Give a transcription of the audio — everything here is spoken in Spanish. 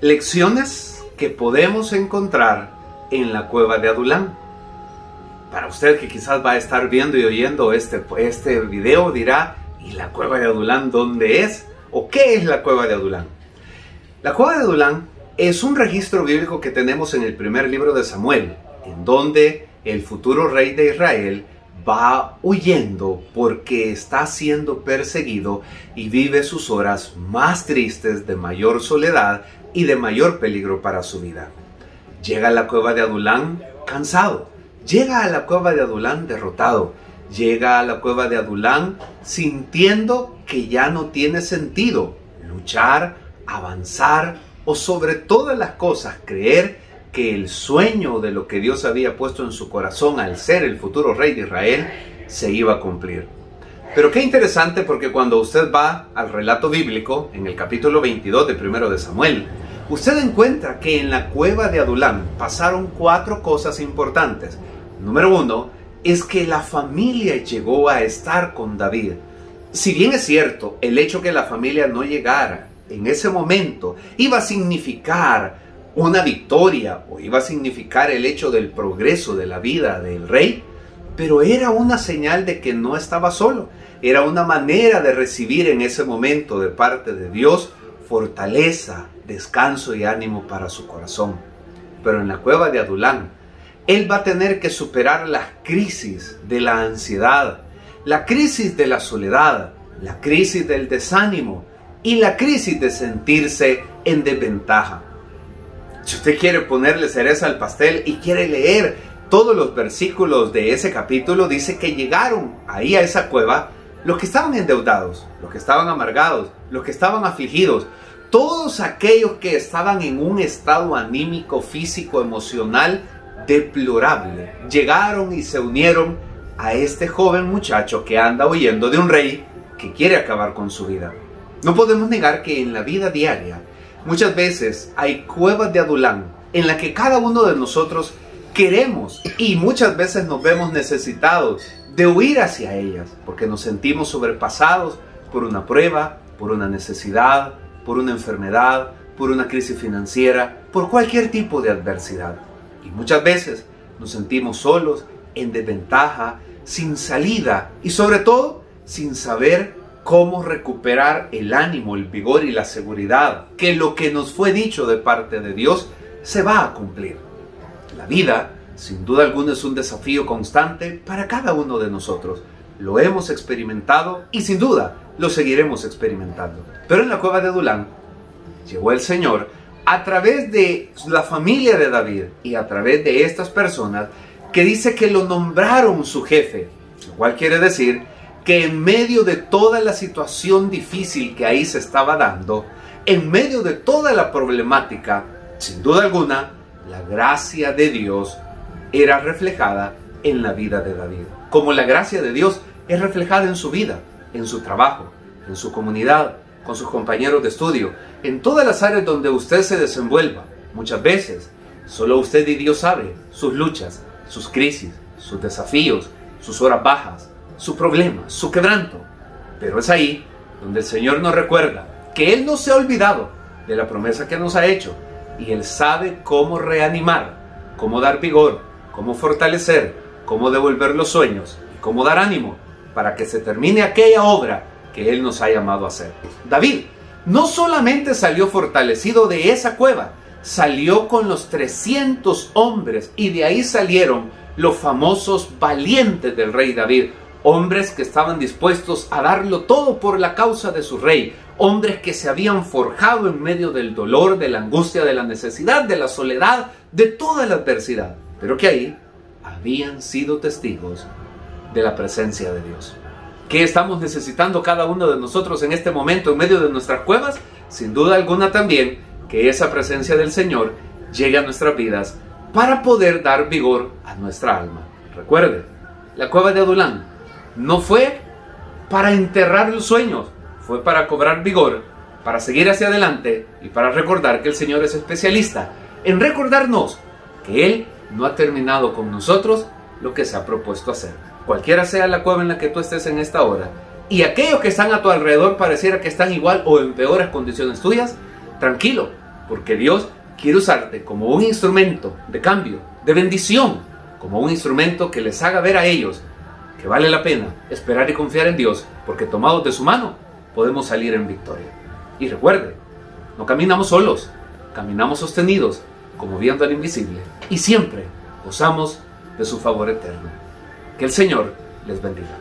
Lecciones que podemos encontrar en la cueva de Adulán. Para usted que quizás va a estar viendo y oyendo este, este video dirá, ¿y la cueva de Adulán dónde es? ¿O qué es la cueva de Adulán? La cueva de Adulán es un registro bíblico que tenemos en el primer libro de Samuel, en donde el futuro rey de Israel va huyendo porque está siendo perseguido y vive sus horas más tristes de mayor soledad y de mayor peligro para su vida. Llega a la cueva de Adulán cansado, llega a la cueva de Adulán derrotado, llega a la cueva de Adulán sintiendo que ya no tiene sentido luchar, avanzar o sobre todas las cosas creer que el sueño de lo que Dios había puesto en su corazón al ser el futuro rey de Israel se iba a cumplir. Pero qué interesante porque cuando usted va al relato bíblico, en el capítulo 22 de primero de Samuel, usted encuentra que en la cueva de Adulán pasaron cuatro cosas importantes. Número uno, es que la familia llegó a estar con David. Si bien es cierto, el hecho que la familia no llegara en ese momento iba a significar una victoria o iba a significar el hecho del progreso de la vida del rey, pero era una señal de que no estaba solo. Era una manera de recibir en ese momento de parte de Dios fortaleza, descanso y ánimo para su corazón. Pero en la cueva de Adulán, él va a tener que superar las crisis de la ansiedad, la crisis de la soledad, la crisis del desánimo y la crisis de sentirse en desventaja. Si usted quiere ponerle cereza al pastel y quiere leer todos los versículos de ese capítulo, dice que llegaron ahí a esa cueva los que estaban endeudados, los que estaban amargados, los que estaban afligidos, todos aquellos que estaban en un estado anímico, físico, emocional deplorable, llegaron y se unieron a este joven muchacho que anda huyendo de un rey que quiere acabar con su vida. No podemos negar que en la vida diaria Muchas veces hay cuevas de Adulán en la que cada uno de nosotros queremos y muchas veces nos vemos necesitados de huir hacia ellas porque nos sentimos sobrepasados por una prueba, por una necesidad, por una enfermedad, por una crisis financiera, por cualquier tipo de adversidad. Y muchas veces nos sentimos solos, en desventaja, sin salida y sobre todo sin saber cómo recuperar el ánimo, el vigor y la seguridad que lo que nos fue dicho de parte de Dios se va a cumplir. La vida, sin duda alguna, es un desafío constante para cada uno de nosotros. Lo hemos experimentado y sin duda lo seguiremos experimentando. Pero en la cueva de Adulán llegó el Señor a través de la familia de David y a través de estas personas que dice que lo nombraron su jefe, lo cual quiere decir que en medio de toda la situación difícil que ahí se estaba dando, en medio de toda la problemática, sin duda alguna, la gracia de Dios era reflejada en la vida de David. Como la gracia de Dios es reflejada en su vida, en su trabajo, en su comunidad, con sus compañeros de estudio, en todas las áreas donde usted se desenvuelva. Muchas veces, solo usted y Dios sabe sus luchas, sus crisis, sus desafíos, sus horas bajas, su problema, su quebranto. Pero es ahí donde el Señor nos recuerda que Él no se ha olvidado de la promesa que nos ha hecho y Él sabe cómo reanimar, cómo dar vigor, cómo fortalecer, cómo devolver los sueños y cómo dar ánimo para que se termine aquella obra que Él nos ha llamado a hacer. David no solamente salió fortalecido de esa cueva, salió con los 300 hombres y de ahí salieron los famosos valientes del rey David, hombres que estaban dispuestos a darlo todo por la causa de su rey, hombres que se habían forjado en medio del dolor, de la angustia, de la necesidad, de la soledad, de toda la adversidad, pero que ahí habían sido testigos de la presencia de Dios. ¿Qué estamos necesitando cada uno de nosotros en este momento en medio de nuestras cuevas? Sin duda alguna también que esa presencia del Señor llegue a nuestras vidas para poder dar vigor a nuestra alma. Recuerde, la cueva de Adulán no fue para enterrar los sueños, fue para cobrar vigor, para seguir hacia adelante y para recordar que el Señor es especialista en recordarnos que Él no ha terminado con nosotros lo que se ha propuesto hacer. Cualquiera sea la cueva en la que tú estés en esta hora, y aquellos que están a tu alrededor pareciera que están igual o en peores condiciones tuyas, tranquilo, porque Dios quiere usarte como un instrumento de cambio, de bendición, como un instrumento que les haga ver a ellos que vale la pena esperar y confiar en Dios, porque tomados de su mano podemos salir en victoria. Y recuerde, no caminamos solos, caminamos sostenidos, como viendo al invisible, y siempre gozamos de su favor eterno. Que el Señor les bendiga.